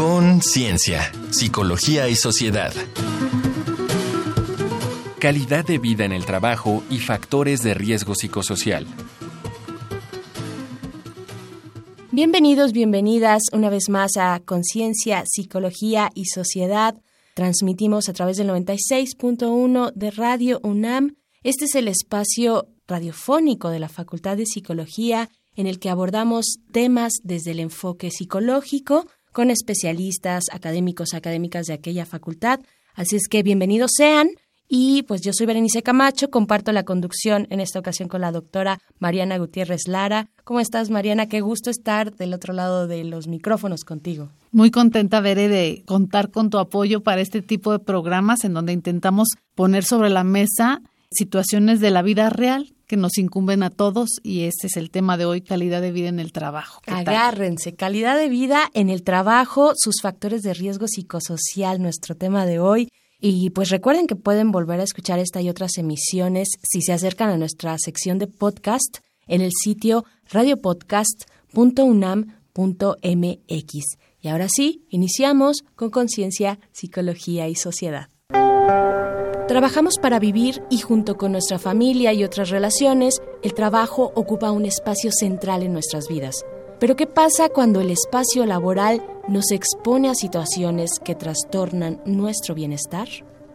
Conciencia, Psicología y Sociedad. Calidad de vida en el trabajo y factores de riesgo psicosocial. Bienvenidos, bienvenidas una vez más a Conciencia, Psicología y Sociedad. Transmitimos a través del 96.1 de Radio UNAM. Este es el espacio radiofónico de la Facultad de Psicología en el que abordamos temas desde el enfoque psicológico con especialistas, académicos, académicas de aquella facultad. Así es que bienvenidos sean. Y pues yo soy Berenice Camacho, comparto la conducción en esta ocasión con la doctora Mariana Gutiérrez Lara. ¿Cómo estás, Mariana? Qué gusto estar del otro lado de los micrófonos contigo. Muy contenta, Veré, de contar con tu apoyo para este tipo de programas en donde intentamos poner sobre la mesa situaciones de la vida real que nos incumben a todos y este es el tema de hoy, calidad de vida en el trabajo. Agárrense, calidad de vida en el trabajo, sus factores de riesgo psicosocial, nuestro tema de hoy. Y pues recuerden que pueden volver a escuchar esta y otras emisiones si se acercan a nuestra sección de podcast en el sitio radiopodcast.unam.mx. Y ahora sí, iniciamos con conciencia, psicología y sociedad. Trabajamos para vivir y junto con nuestra familia y otras relaciones, el trabajo ocupa un espacio central en nuestras vidas. Pero ¿qué pasa cuando el espacio laboral nos expone a situaciones que trastornan nuestro bienestar?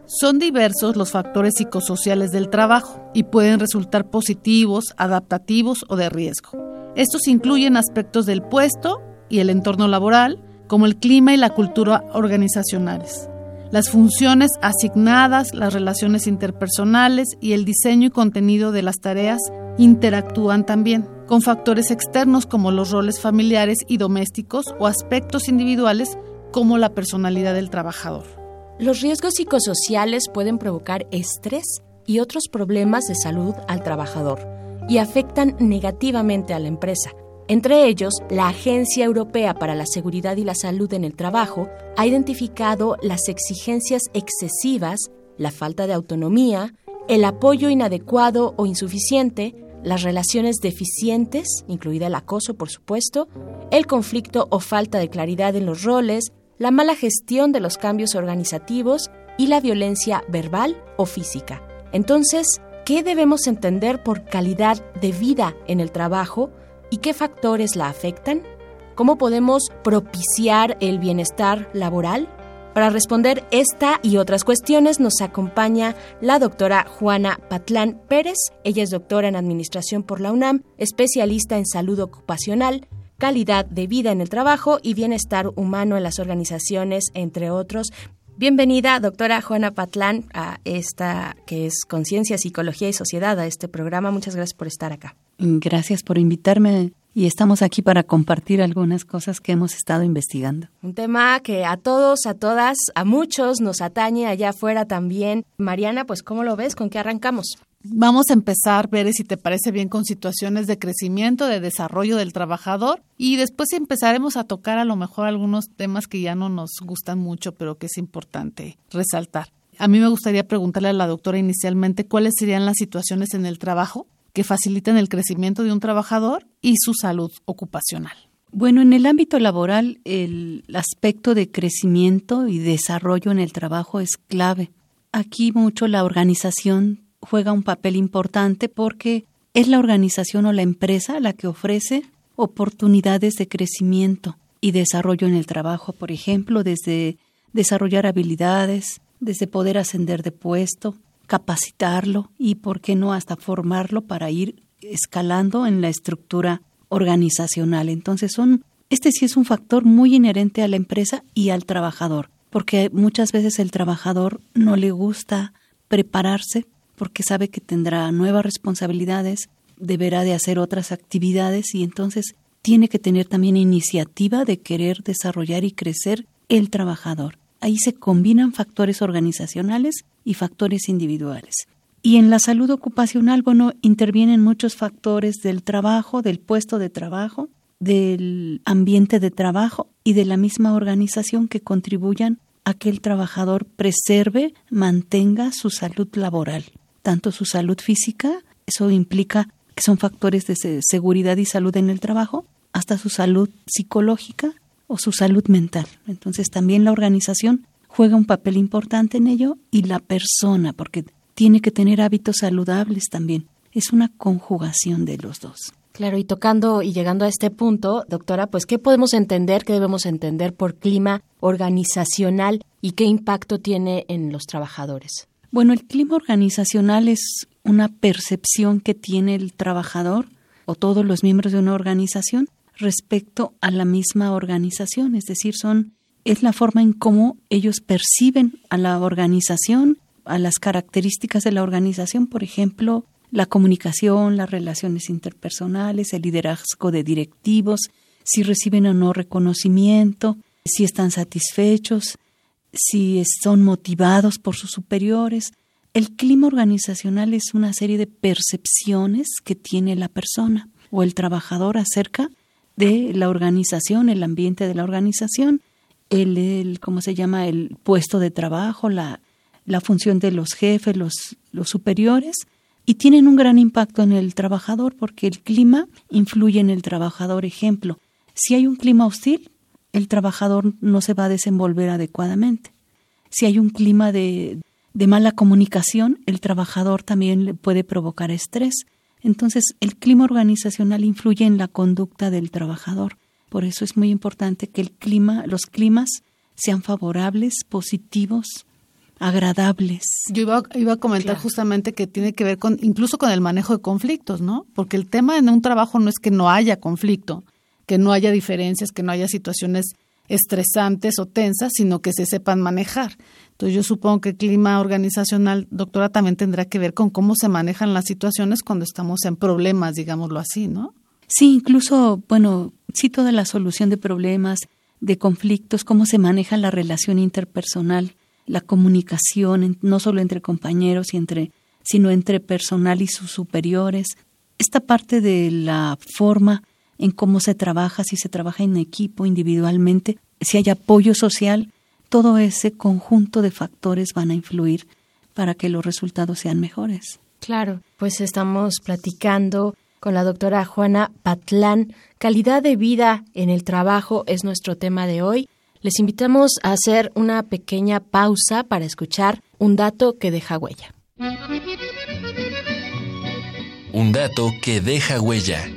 Son diversos los factores psicosociales del trabajo y pueden resultar positivos, adaptativos o de riesgo. Estos incluyen aspectos del puesto y el entorno laboral, como el clima y la cultura organizacionales. Las funciones asignadas, las relaciones interpersonales y el diseño y contenido de las tareas interactúan también con factores externos como los roles familiares y domésticos o aspectos individuales como la personalidad del trabajador. Los riesgos psicosociales pueden provocar estrés y otros problemas de salud al trabajador y afectan negativamente a la empresa entre ellos, la Agencia Europea para la Seguridad y la Salud en el Trabajo ha identificado las exigencias excesivas, la falta de autonomía, el apoyo inadecuado o insuficiente, las relaciones deficientes, incluida el acoso, por supuesto, el conflicto o falta de claridad en los roles, la mala gestión de los cambios organizativos y la violencia verbal o física. Entonces, ¿qué debemos entender por calidad de vida en el trabajo? Y qué factores la afectan? ¿Cómo podemos propiciar el bienestar laboral? Para responder esta y otras cuestiones nos acompaña la doctora Juana Patlán Pérez. Ella es doctora en Administración por la UNAM, especialista en salud ocupacional, calidad de vida en el trabajo y bienestar humano en las organizaciones, entre otros. Bienvenida, doctora Juana Patlán, a esta que es Conciencia, Psicología y Sociedad, a este programa. Muchas gracias por estar acá. Gracias por invitarme y estamos aquí para compartir algunas cosas que hemos estado investigando. Un tema que a todos, a todas, a muchos nos atañe allá afuera también. Mariana, pues ¿cómo lo ves? ¿Con qué arrancamos? Vamos a empezar, ver si te parece bien, con situaciones de crecimiento, de desarrollo del trabajador y después empezaremos a tocar a lo mejor algunos temas que ya no nos gustan mucho, pero que es importante resaltar. A mí me gustaría preguntarle a la doctora inicialmente cuáles serían las situaciones en el trabajo que facilitan el crecimiento de un trabajador y su salud ocupacional. Bueno, en el ámbito laboral, el aspecto de crecimiento y desarrollo en el trabajo es clave. Aquí mucho la organización juega un papel importante porque es la organización o la empresa la que ofrece oportunidades de crecimiento y desarrollo en el trabajo, por ejemplo, desde desarrollar habilidades, desde poder ascender de puesto, capacitarlo y, por qué no, hasta formarlo para ir escalando en la estructura organizacional. Entonces, son, este sí es un factor muy inherente a la empresa y al trabajador, porque muchas veces el trabajador no le gusta prepararse porque sabe que tendrá nuevas responsabilidades, deberá de hacer otras actividades y entonces tiene que tener también iniciativa de querer desarrollar y crecer el trabajador. Ahí se combinan factores organizacionales y factores individuales. Y en la salud ocupacional, bueno, intervienen muchos factores del trabajo, del puesto de trabajo, del ambiente de trabajo y de la misma organización que contribuyan a que el trabajador preserve, mantenga su salud laboral, tanto su salud física, eso implica que son factores de seguridad y salud en el trabajo, hasta su salud psicológica, o su salud mental. Entonces también la organización juega un papel importante en ello y la persona, porque tiene que tener hábitos saludables también. Es una conjugación de los dos. Claro, y tocando y llegando a este punto, doctora, pues ¿qué podemos entender, qué debemos entender por clima organizacional y qué impacto tiene en los trabajadores? Bueno, el clima organizacional es una percepción que tiene el trabajador o todos los miembros de una organización respecto a la misma organización, es decir, son es la forma en cómo ellos perciben a la organización, a las características de la organización, por ejemplo, la comunicación, las relaciones interpersonales, el liderazgo de directivos, si reciben o no reconocimiento, si están satisfechos, si son motivados por sus superiores. El clima organizacional es una serie de percepciones que tiene la persona o el trabajador acerca de la organización, el ambiente de la organización, el, ¿cómo se llama? el puesto de trabajo, la, la función de los jefes, los, los superiores, y tienen un gran impacto en el trabajador porque el clima influye en el trabajador. Ejemplo, si hay un clima hostil, el trabajador no se va a desenvolver adecuadamente. Si hay un clima de, de mala comunicación, el trabajador también le puede provocar estrés. Entonces, el clima organizacional influye en la conducta del trabajador. Por eso es muy importante que el clima, los climas sean favorables, positivos, agradables. Yo iba, iba a comentar justamente que tiene que ver con incluso con el manejo de conflictos, ¿no? Porque el tema en un trabajo no es que no haya conflicto, que no haya diferencias, que no haya situaciones estresantes o tensas, sino que se sepan manejar. Entonces yo supongo que el clima organizacional, doctora, también tendrá que ver con cómo se manejan las situaciones cuando estamos en problemas, digámoslo así, ¿no? Sí, incluso, bueno, sí toda la solución de problemas, de conflictos, cómo se maneja la relación interpersonal la comunicación no solo entre compañeros y entre sino entre personal y sus superiores. Esta parte de la forma en cómo se trabaja, si se trabaja en equipo, individualmente, si hay apoyo social, todo ese conjunto de factores van a influir para que los resultados sean mejores. Claro, pues estamos platicando con la doctora Juana Patlán. Calidad de vida en el trabajo es nuestro tema de hoy. Les invitamos a hacer una pequeña pausa para escuchar un dato que deja huella. Un dato que deja huella.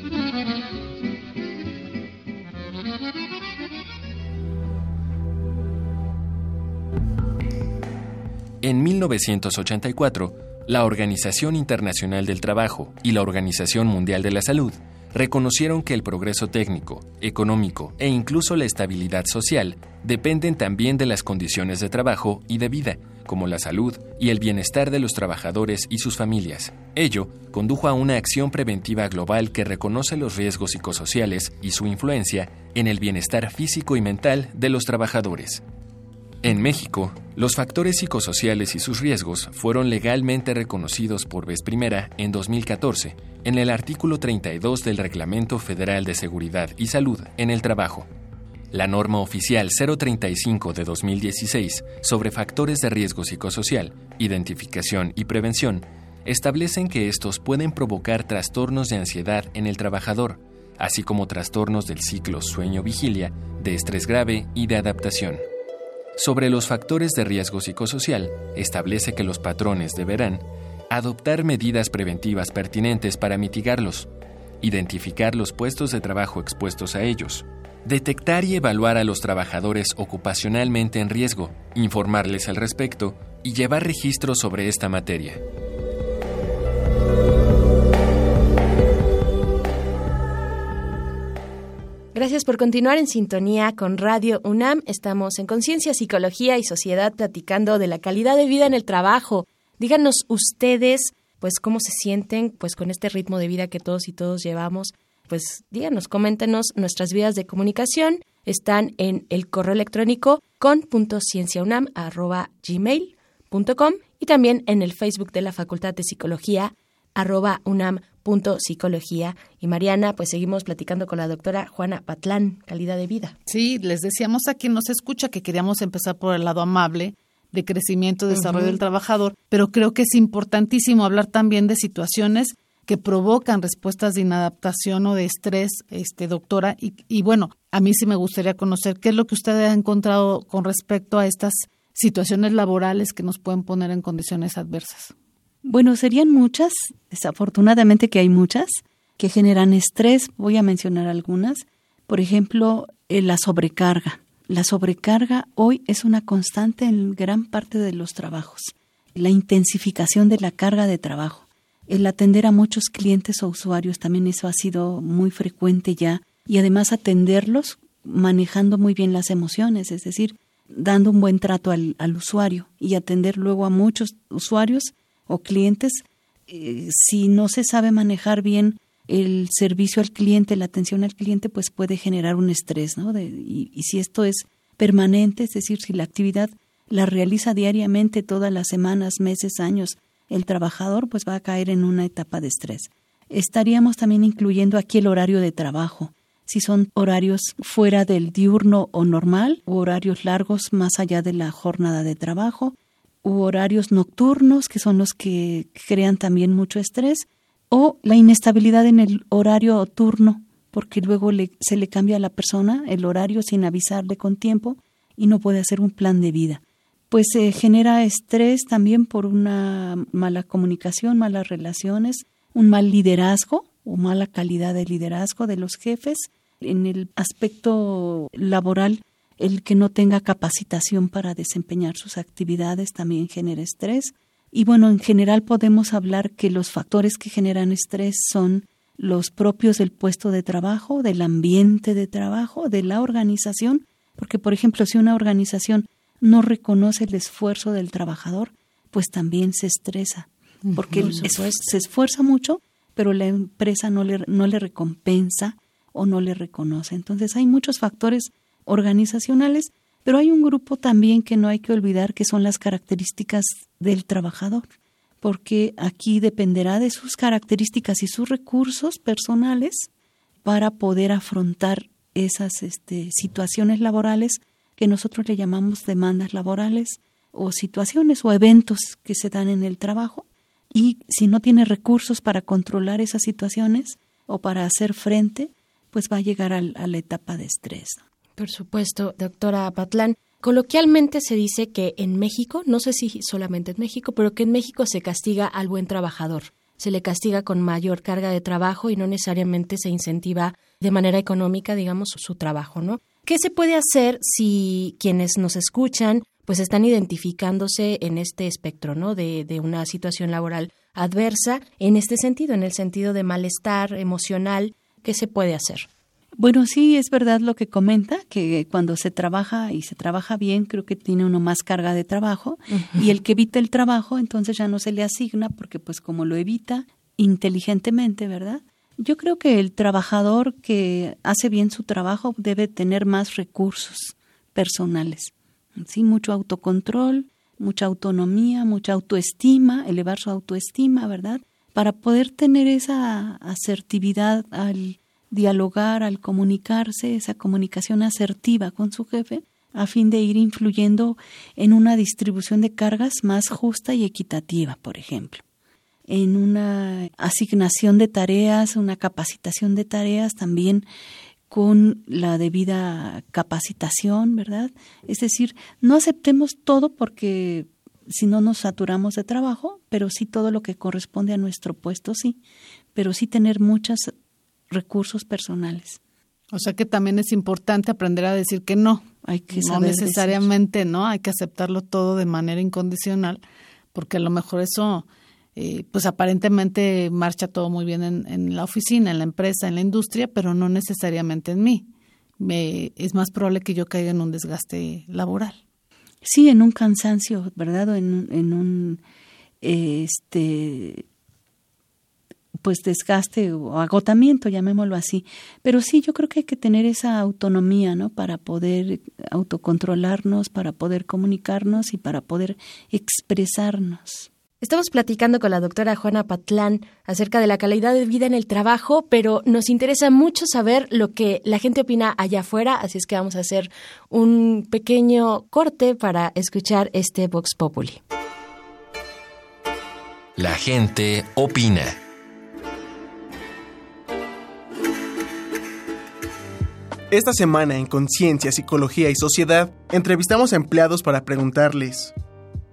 En 1984, la Organización Internacional del Trabajo y la Organización Mundial de la Salud reconocieron que el progreso técnico, económico e incluso la estabilidad social dependen también de las condiciones de trabajo y de vida, como la salud y el bienestar de los trabajadores y sus familias. Ello condujo a una acción preventiva global que reconoce los riesgos psicosociales y su influencia en el bienestar físico y mental de los trabajadores. En México, los factores psicosociales y sus riesgos fueron legalmente reconocidos por vez primera en 2014 en el artículo 32 del Reglamento Federal de Seguridad y Salud en el Trabajo. La norma oficial 035 de 2016 sobre factores de riesgo psicosocial, identificación y prevención establecen que estos pueden provocar trastornos de ansiedad en el trabajador, así como trastornos del ciclo sueño-vigilia, de estrés grave y de adaptación. Sobre los factores de riesgo psicosocial, establece que los patrones deberán adoptar medidas preventivas pertinentes para mitigarlos, identificar los puestos de trabajo expuestos a ellos, detectar y evaluar a los trabajadores ocupacionalmente en riesgo, informarles al respecto y llevar registros sobre esta materia. Gracias por continuar en sintonía con Radio UNAM. Estamos en Conciencia, Psicología y Sociedad platicando de la calidad de vida en el trabajo. Díganos ustedes, pues, cómo se sienten, pues, con este ritmo de vida que todos y todos llevamos. Pues, díganos, coméntenos. Nuestras vías de comunicación están en el correo electrónico con.cienciaunam.gmail.com y también en el Facebook de la Facultad de Psicología arroba unam psicología. Y Mariana, pues seguimos platicando con la doctora Juana Patlán, calidad de vida. Sí, les decíamos a quien nos escucha que queríamos empezar por el lado amable de crecimiento y desarrollo del trabajador, pero creo que es importantísimo hablar también de situaciones que provocan respuestas de inadaptación o de estrés, este, doctora. Y, y bueno, a mí sí me gustaría conocer qué es lo que usted ha encontrado con respecto a estas situaciones laborales que nos pueden poner en condiciones adversas. Bueno, serían muchas, desafortunadamente que hay muchas, que generan estrés. Voy a mencionar algunas. Por ejemplo, eh, la sobrecarga. La sobrecarga hoy es una constante en gran parte de los trabajos. La intensificación de la carga de trabajo el atender a muchos clientes o usuarios, también eso ha sido muy frecuente ya, y además atenderlos manejando muy bien las emociones, es decir, dando un buen trato al, usuario y atender luego a muchos usuarios o clientes. Eh, si no se sabe manejar bien el servicio al cliente, la atención al cliente, pues puede generar un estrés, ¿no? y, y si esto es permanente, es decir, si la actividad la realiza diariamente todas las semanas, meses, años, el trabajador pues va a caer en una etapa de estrés. Estaríamos también incluyendo aquí el horario de trabajo, si son horarios fuera del diurno o normal, u horarios largos más allá de la jornada de trabajo, u horarios nocturnos, que son los que crean también mucho estrés, o la inestabilidad en el horario turno, porque luego se le cambia a la persona el horario sin avisarle con tiempo y no puede hacer un plan de vida pues se genera estrés también por una mala comunicación, malas relaciones, un mal liderazgo o mala calidad de liderazgo de los jefes. En el aspecto laboral, el que no tenga capacitación para desempeñar sus actividades también genera estrés. Y bueno, en general podemos hablar que los factores que generan estrés son los propios del puesto de trabajo, del ambiente de trabajo, de la organización, porque por ejemplo, si una organización no reconoce el esfuerzo del trabajador, pues también se estresa, porque se esfuerza mucho, pero la empresa no le, no le recompensa o no le reconoce. Entonces hay muchos factores organizacionales, pero hay un grupo también que no hay que olvidar que son las características del trabajador, porque aquí dependerá de sus características y sus recursos personales para poder afrontar esas este, situaciones laborales que nosotros le llamamos demandas laborales o situaciones o eventos que se dan en el trabajo y si no tiene recursos para controlar esas situaciones o para hacer frente, pues va a llegar a, la etapa de estrés. Por supuesto, doctora Patlán. Coloquialmente se dice que en México, no sé si solamente en México, pero que en México se castiga al buen trabajador. Se le castiga con mayor carga de trabajo y no necesariamente se incentiva de manera económica, digamos, su trabajo, ¿no? ¿Qué se puede hacer si quienes nos escuchan pues están identificándose en este espectro, ¿no? De, de una situación laboral adversa, en este sentido, en el sentido de malestar emocional, ¿qué se puede hacer? Bueno, sí, es verdad lo que comenta, que cuando se trabaja y se trabaja bien, creo que tiene uno más carga de trabajo y el que evita el trabajo, entonces ya no se le asigna porque pues como lo evita inteligentemente, ¿verdad? Yo creo que el trabajador que hace bien su trabajo debe tener más recursos personales, sí, mucho autocontrol, mucha autonomía, mucha autoestima, elevar su autoestima, ¿verdad? Para poder tener esa asertividad al dialogar, al comunicarse, esa comunicación asertiva con su jefe, a fin de ir influyendo en una distribución de cargas más justa y equitativa, por ejemplo en una asignación de tareas, una capacitación de tareas también con la debida capacitación, ¿verdad? Es decir, no aceptemos todo porque si no nos saturamos de trabajo, pero sí todo lo que corresponde a nuestro puesto, sí, pero sí tener muchos recursos personales. O sea que también es importante aprender a decir que no. Hay que no necesariamente, ¿no? Hay que aceptarlo todo de manera incondicional, porque a lo mejor eso eh, pues aparentemente marcha todo muy bien en, la oficina, en la empresa, en la industria, pero no necesariamente en mí. Me, es más probable que yo caiga en un desgaste laboral. Sí, en un cansancio, ¿verdad? en, en un este pues desgaste o agotamiento, llamémoslo así. Pero sí, yo creo que hay que tener esa autonomía, ¿no? Para poder autocontrolarnos, para poder comunicarnos y para poder expresarnos. Estamos platicando con la doctora Juana Patlán acerca de la calidad de vida en el trabajo, pero nos interesa mucho saber lo que la gente opina allá afuera, así es que vamos a hacer un pequeño corte para escuchar este Vox Populi. La gente opina. Esta semana en Conciencia, Psicología y Sociedad entrevistamos a empleados para preguntarles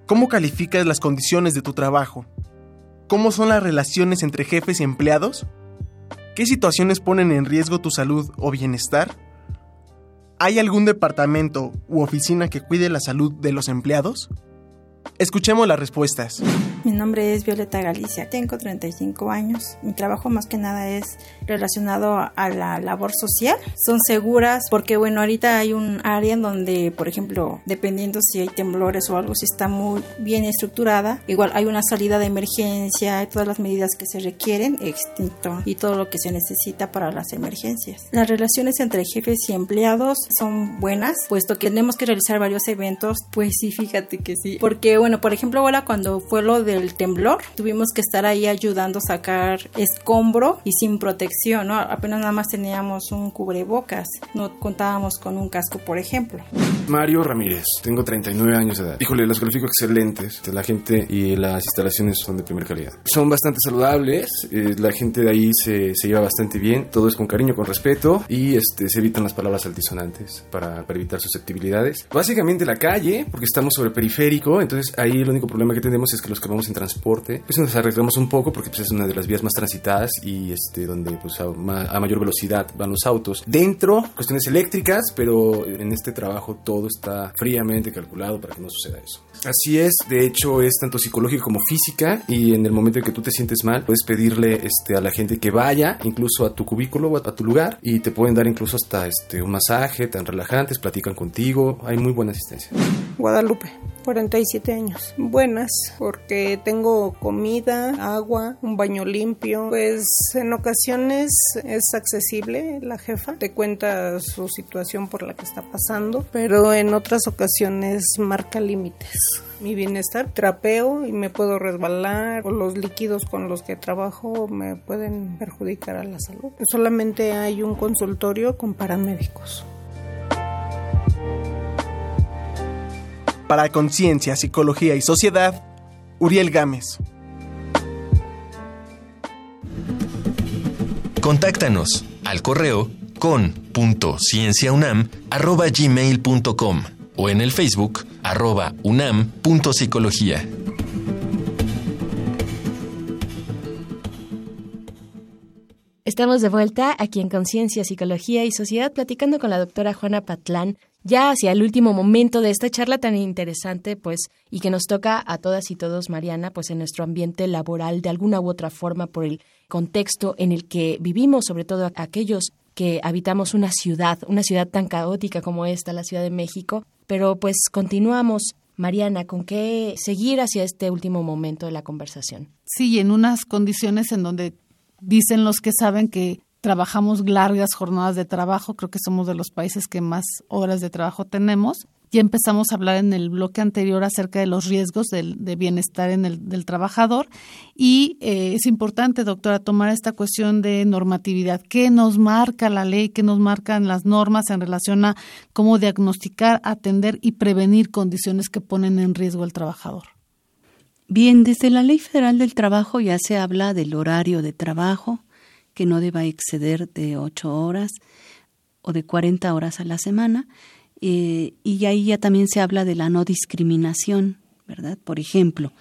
¿Cómo calificas las condiciones de tu trabajo? ¿Cómo son las relaciones entre jefes y empleados? ¿Qué situaciones ponen en riesgo tu salud o bienestar? ¿Hay algún departamento u oficina que cuide la salud de los empleados? Escuchemos las respuestas. Mi nombre es Violeta Galicia, tengo 35 años. Mi trabajo más que nada es relacionado a la labor social. Son seguras porque bueno, ahorita hay un área en donde, por ejemplo, dependiendo si hay temblores o algo, si está muy bien estructurada, igual hay una salida de emergencia, hay todas las medidas que se requieren, extinto y todo lo que se necesita para las emergencias. Las relaciones entre jefes y empleados son buenas, puesto que tenemos que realizar varios eventos, pues sí, fíjate que sí, porque bueno, por ejemplo, ahora cuando fue lo del temblor, tuvimos que estar ahí ayudando a sacar escombro y sin protección, ¿no? Apenas nada más teníamos un cubrebocas, no contábamos con un casco, por ejemplo. Mario Ramírez, tengo 39 años de edad. Híjole, los califico excelentes. La gente y las instalaciones son de primera calidad. Son bastante saludables, eh, la gente de ahí se, se, lleva bastante bien, todo es con cariño, con respeto y este, se evitan las palabras altisonantes para, para evitar susceptibilidades. Básicamente la calle, porque estamos sobre periférico, entonces ahí el único problema que tenemos es que los que vamos en transporte, pues nos arreglamos un poco porque pues, es una de las vías más transitadas y este, donde pues, a, a, mayor velocidad van los autos. Dentro, cuestiones eléctricas, pero en este trabajo todo está fríamente calculado para que no suceda eso. Así es, de hecho es tanto psicológico como física y en el momento en que tú te sientes mal puedes pedirle este, a la gente que vaya incluso a tu cubículo o a tu lugar y te pueden dar incluso hasta este, un masaje tan relajantes, platican contigo, hay muy buena asistencia. Guadalupe, 47 años. Buenas, porque tengo comida, agua, un baño limpio. Pues en ocasiones es accesible la jefa, te cuenta su situación por la que está pasando, pero en otras ocasiones marca límites. Mi bienestar, trapeo y me puedo resbalar o los líquidos con los que trabajo me pueden perjudicar a la salud. Solamente hay un consultorio con paramédicos. Para Conciencia, Psicología y Sociedad, Uriel Gámez. Contáctanos al correo con.cienciaunam.gmail.com o en el Facebook arroba unam.psicología. Estamos de vuelta aquí en Conciencia, Psicología y Sociedad platicando con la doctora Juana Patlán, ya hacia el último momento de esta charla tan interesante, pues, y que nos toca a todas y todos, Mariana, pues en nuestro ambiente laboral, de alguna u otra forma, por el contexto en el que vivimos, sobre todo aquellos que habitamos una ciudad, una ciudad tan caótica como esta, la Ciudad de México. Pero pues continuamos, Mariana, ¿con qué seguir hacia este último momento de la conversación? Sí, en unas condiciones en donde dicen los que saben que trabajamos largas jornadas de trabajo, creo que somos de los países que más horas de trabajo tenemos. Ya empezamos a hablar en el bloque anterior acerca de los riesgos del, de bienestar en el, del trabajador y eh, es importante, doctora, tomar esta cuestión de normatividad. ¿Qué nos marca la ley? ¿Qué nos marcan las normas en relación a cómo diagnosticar, atender y prevenir condiciones que ponen en riesgo al trabajador? Bien, desde la Ley Federal del Trabajo ya se habla del horario de trabajo, que no deba exceder de ocho horas o de 40 horas a la semana. Eh, y ahí ya también se habla de la no discriminación, ¿verdad? Por ejemplo.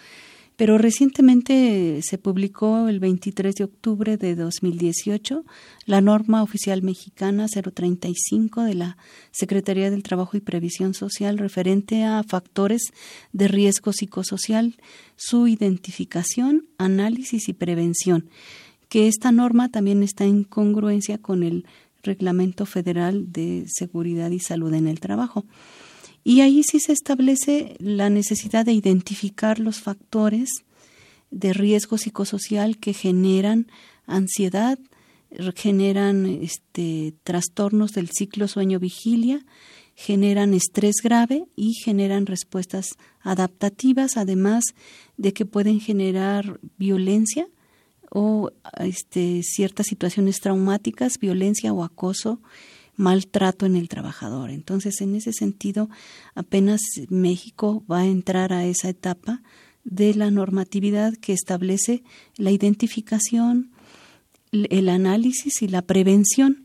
Pero recientemente se publicó el 23 de octubre de 2018 la norma oficial mexicana 035 de la Secretaría del Trabajo y Previsión Social referente a factores de riesgo psicosocial, su identificación, análisis y prevención que esta norma también está en congruencia con el Reglamento Federal de Seguridad y Salud en el Trabajo. Y ahí sí se establece la necesidad de identificar los factores de riesgo psicosocial que generan ansiedad, generan este, trastornos del ciclo sueño-vigilia, generan estrés grave y generan respuestas adaptativas, además de que pueden generar violencia o este, ciertas situaciones traumáticas, violencia o acoso, maltrato en el trabajador. Entonces, en ese sentido, apenas México va a entrar a esa etapa de la normatividad que establece la identificación, el análisis y la prevención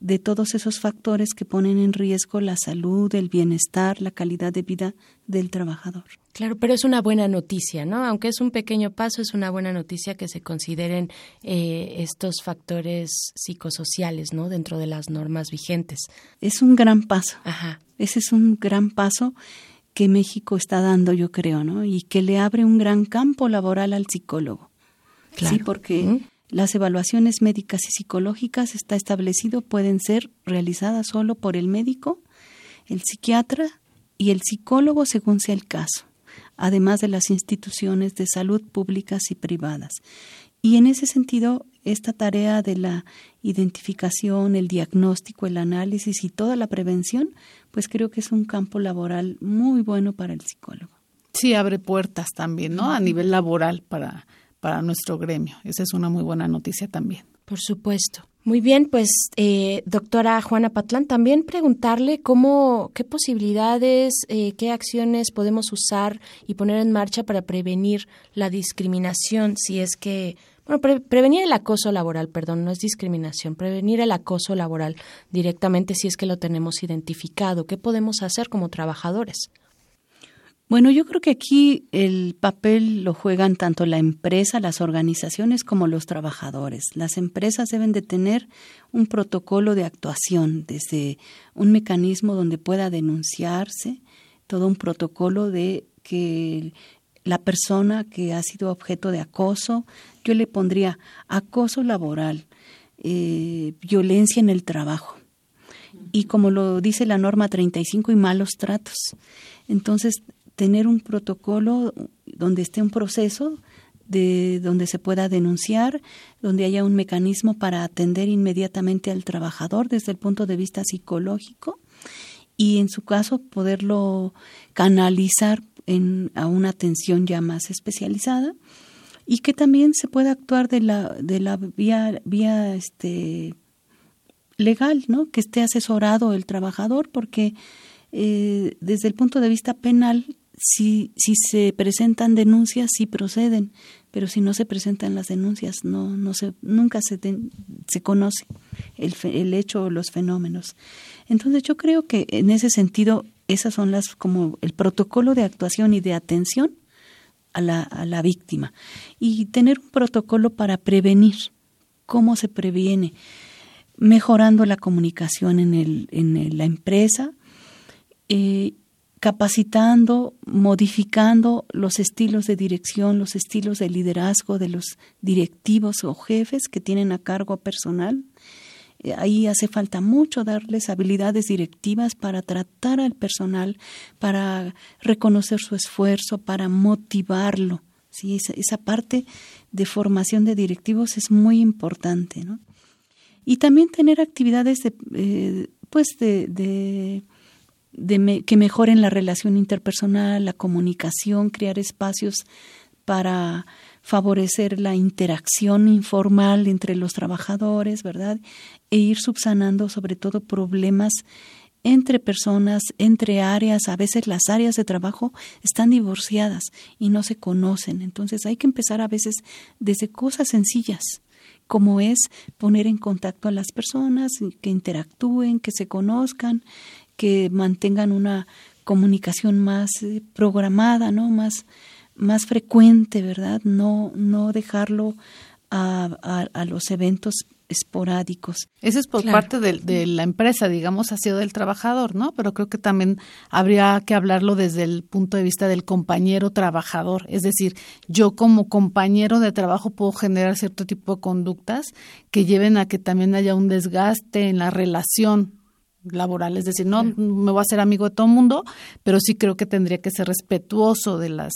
de todos esos factores que ponen en riesgo la salud, el bienestar, la calidad de vida del trabajador. Claro, pero es una buena noticia, ¿no? Aunque es un pequeño paso, es una buena noticia que se consideren eh, estos factores psicosociales, ¿no? Dentro de las normas vigentes. Es un gran paso. Ajá. Ese es un gran paso que México está dando, yo creo, ¿no? Y que le abre un gran campo laboral al psicólogo. Claro. Sí, porque las evaluaciones médicas y psicológicas está establecido pueden ser realizadas solo por el médico, el psiquiatra y el psicólogo según sea el caso, además de las instituciones de salud públicas y privadas. Y en ese sentido, esta tarea de la identificación, el diagnóstico, el análisis y toda la prevención, pues creo que es un campo laboral muy bueno para el psicólogo. Sí, abre puertas también, ¿no? A nivel laboral para para nuestro gremio. Esa es una muy buena noticia también. Por supuesto. Muy bien, pues eh, doctora Juana Patlán, también preguntarle cómo, qué posibilidades, eh, qué acciones podemos usar y poner en marcha para prevenir la discriminación, si es que, bueno, prevenir el acoso laboral, perdón, no es discriminación, prevenir el acoso laboral directamente si es que lo tenemos identificado. ¿Qué podemos hacer como trabajadores? Bueno, yo creo que aquí el papel lo juegan tanto la empresa, las organizaciones como los trabajadores. Las empresas deben de tener un protocolo de actuación, desde un mecanismo donde pueda denunciarse, todo un protocolo de que la persona que ha sido objeto de acoso, yo le pondría acoso laboral, eh, violencia en el trabajo. Y como lo dice la norma 35 y malos tratos. Entonces, tener un protocolo donde esté un proceso de donde se pueda denunciar, donde haya un mecanismo para atender inmediatamente al trabajador desde el punto de vista psicológico y en su caso poderlo canalizar en, a una atención ya más especializada y que también se pueda actuar de la de la vía vía este legal, ¿no? Que esté asesorado el trabajador porque eh, desde el punto de vista penal si, si se presentan denuncias, sí proceden, pero si no se presentan las denuncias, no, no se, nunca se, se conoce el, el hecho o los fenómenos. Entonces yo creo que en ese sentido, esas son las como el protocolo de actuación y de atención a la, a la víctima. Y tener un protocolo para prevenir. ¿Cómo se previene? Mejorando la comunicación en, el, en la empresa, eh, capacitando, modificando los estilos de dirección, los estilos de liderazgo de los directivos o jefes que tienen a cargo personal. Eh, ahí hace falta mucho darles habilidades directivas para tratar al personal, para reconocer su esfuerzo, para motivarlo. ¿sí? Esa, parte de formación de directivos es muy importante. ¿no? Y también tener actividades de, eh, pues de que mejoren la relación interpersonal, la comunicación, crear espacios para favorecer la interacción informal entre los trabajadores, ¿verdad? E ir subsanando sobre todo problemas entre personas, entre áreas, a veces las áreas de trabajo están divorciadas y no se conocen. Entonces hay que empezar a veces desde cosas sencillas, como es poner en contacto a las personas, que interactúen, que se conozcan, que mantengan una comunicación más eh, programada, ¿no? Más, más frecuente, ¿verdad? No, no dejarlo a, a, los eventos esporádicos. Eso es por parte de, de, la empresa, digamos, ha sido del trabajador, ¿no? Pero creo que también habría que hablarlo desde el punto de vista del compañero trabajador. Es decir, yo como compañero de trabajo puedo generar cierto tipo de conductas que lleven a que también haya un desgaste en la relación laboral, es decir, no me voy a hacer amigo de todo el mundo, pero sí creo que tendría que ser respetuoso de las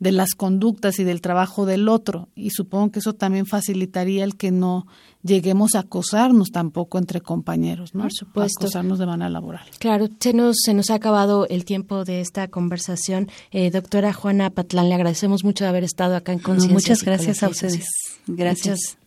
de las conductas y del trabajo del otro y supongo que eso también facilitaría el que no lleguemos a acosarnos tampoco entre compañeros, ¿no? Por supuesto. Acosarnos de manera laboral. Claro, se nos, se nos ha acabado el tiempo de esta conversación. Eh, doctora Juana Patlán, le agradecemos mucho de haber estado acá en Conciencia. muchas gracias a ustedes. Gracias. Muchas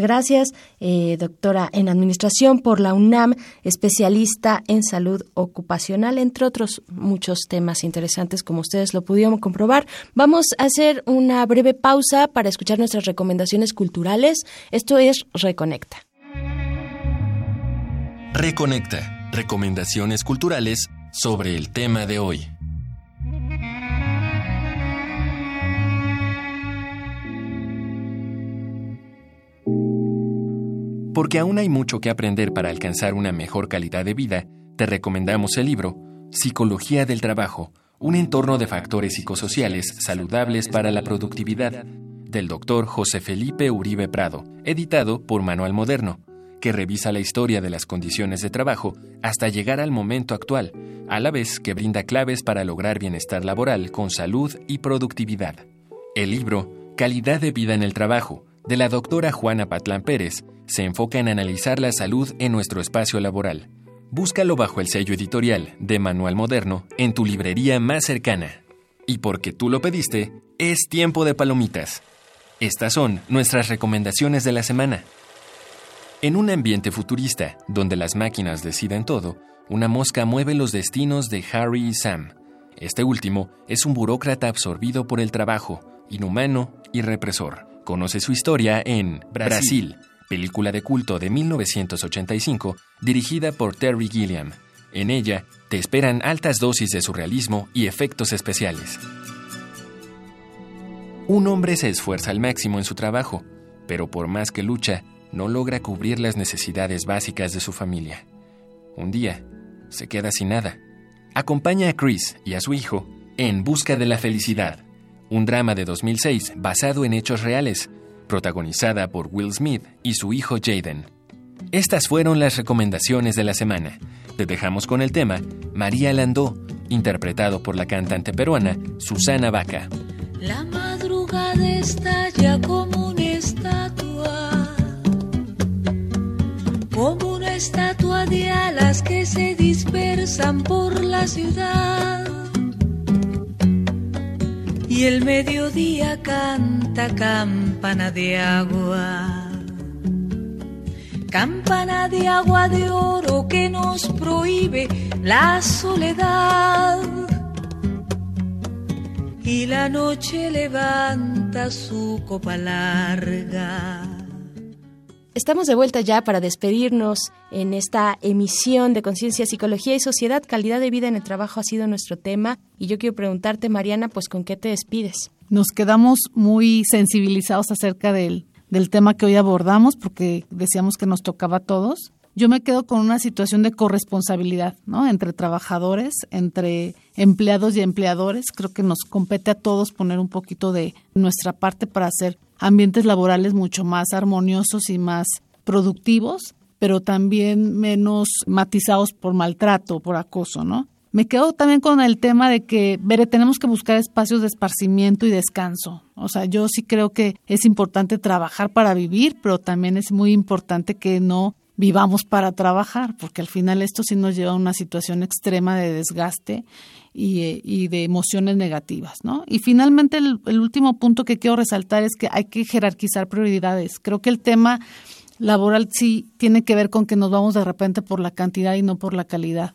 gracias, eh, doctora en Administración por la UNAM, especialista en salud ocupacional, entre otros muchos temas interesantes como ustedes lo pudieron comprobar. Vamos a hacer una breve pausa para escuchar nuestras recomendaciones culturales. Esto es Reconecta. Reconecta. Recomendaciones culturales sobre el tema de hoy. Porque aún hay mucho que aprender para alcanzar una mejor calidad de vida, te recomendamos el libro Psicología del Trabajo, un entorno de factores psicosociales saludables para la productividad, del doctor José Felipe Uribe Prado, editado por Manual Moderno, que revisa la historia de las condiciones de trabajo hasta llegar al momento actual, a la vez que brinda claves para lograr bienestar laboral con salud y productividad. El libro Calidad de vida en el trabajo, de la doctora Juana Patlán Pérez, se enfoca en analizar la salud en nuestro espacio laboral. Búscalo bajo el sello editorial de Manual Moderno en tu librería más cercana. Y porque tú lo pediste, es tiempo de palomitas. Estas son nuestras recomendaciones de la semana. En un ambiente futurista, donde las máquinas deciden todo, una mosca mueve los destinos de Harry y Sam. Este último es un burócrata absorbido por el trabajo, inhumano y represor. Conoce su historia en Brasil película de culto de 1985 dirigida por Terry Gilliam. En ella te esperan altas dosis de surrealismo y efectos especiales. Un hombre se esfuerza al máximo en su trabajo, pero por más que lucha, no logra cubrir las necesidades básicas de su familia. Un día, se queda sin nada. Acompaña a Chris y a su hijo en Busca de la Felicidad, un drama de 2006 basado en hechos reales, protagonizada por Will Smith y su hijo Jaden. Estas fueron las recomendaciones de la semana. Te dejamos con el tema María Landó, interpretado por la cantante peruana Susana Vaca. La madrugada estalla como una estatua, como una estatua de alas que se dispersan por la ciudad y el mediodía canta campana de agua. Campana de agua de oro que nos prohíbe la soledad. Y la noche levanta su copa larga. Estamos de vuelta ya para despedirnos en esta emisión de Conciencia, Psicología y Sociedad. Calidad de vida en el trabajo ha sido nuestro tema. Y yo quiero preguntarte, Mariana, pues ¿con qué te despides? Nos quedamos muy sensibilizados acerca del, del tema que hoy abordamos, porque decíamos que nos tocaba a todos. Yo me quedo con una situación de corresponsabilidad, ¿no? Entre trabajadores, entre empleados y empleadores. Creo que nos compete a todos poner un poquito de nuestra parte para hacer ambientes laborales mucho más armoniosos y más productivos, pero también menos matizados por maltrato, por acoso, ¿no? Me quedo también con el tema de que, tenemos que buscar espacios de esparcimiento y descanso. O sea, yo sí creo que es importante trabajar para vivir, pero también es muy importante que no vivamos para trabajar, porque al final esto sí nos lleva a una situación extrema de desgaste y, de emociones negativas, ¿no? Y finalmente el, último punto que quiero resaltar es que hay que jerarquizar prioridades. Creo que el tema laboral sí tiene que ver con que nos vamos de repente por la cantidad y no por la calidad.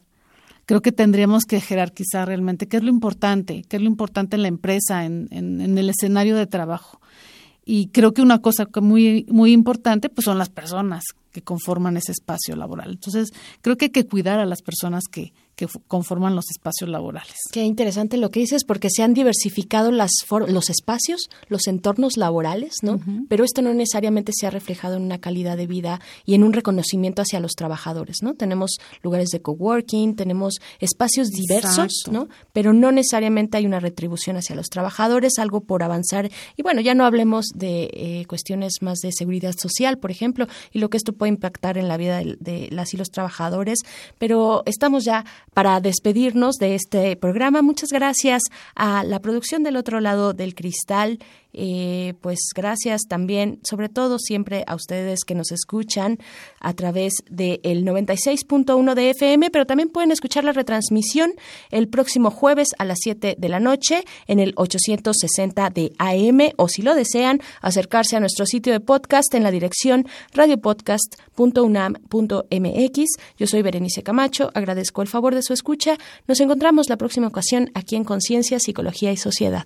Creo que tendríamos que jerarquizar realmente qué es lo importante, qué es lo importante en la empresa, en, en, en el escenario de trabajo. Y creo que una cosa muy, muy importante pues son las personas que conforman ese espacio laboral. Entonces, creo que hay que cuidar a las personas que, que conforman los espacios laborales. Qué interesante lo que dices, porque se han diversificado las los espacios, los entornos laborales, ¿no? Pero esto no necesariamente se ha reflejado en una calidad de vida y en un reconocimiento hacia los trabajadores, ¿no? Tenemos lugares de coworking, tenemos espacios diversos, ¿no? Pero no necesariamente hay una retribución hacia los trabajadores, algo por avanzar. Y bueno, ya no hablemos de eh, cuestiones más de seguridad social, por ejemplo, y lo que esto puede impactar en la vida de, de las y los trabajadores, pero estamos ya para despedirnos de este programa. Muchas gracias a la producción del otro lado del cristal eh, pues gracias también, sobre todo siempre a ustedes que nos escuchan a través del 96.1 de FM, pero también pueden escuchar la retransmisión el próximo jueves a las 7 de la noche en el 860 de AM o si lo desean, acercarse a nuestro sitio de podcast en la dirección radiopodcast.unam.mx. Yo soy Berenice Camacho, agradezco el favor de su escucha. Nos encontramos la próxima ocasión aquí en Conciencia, Psicología y Sociedad.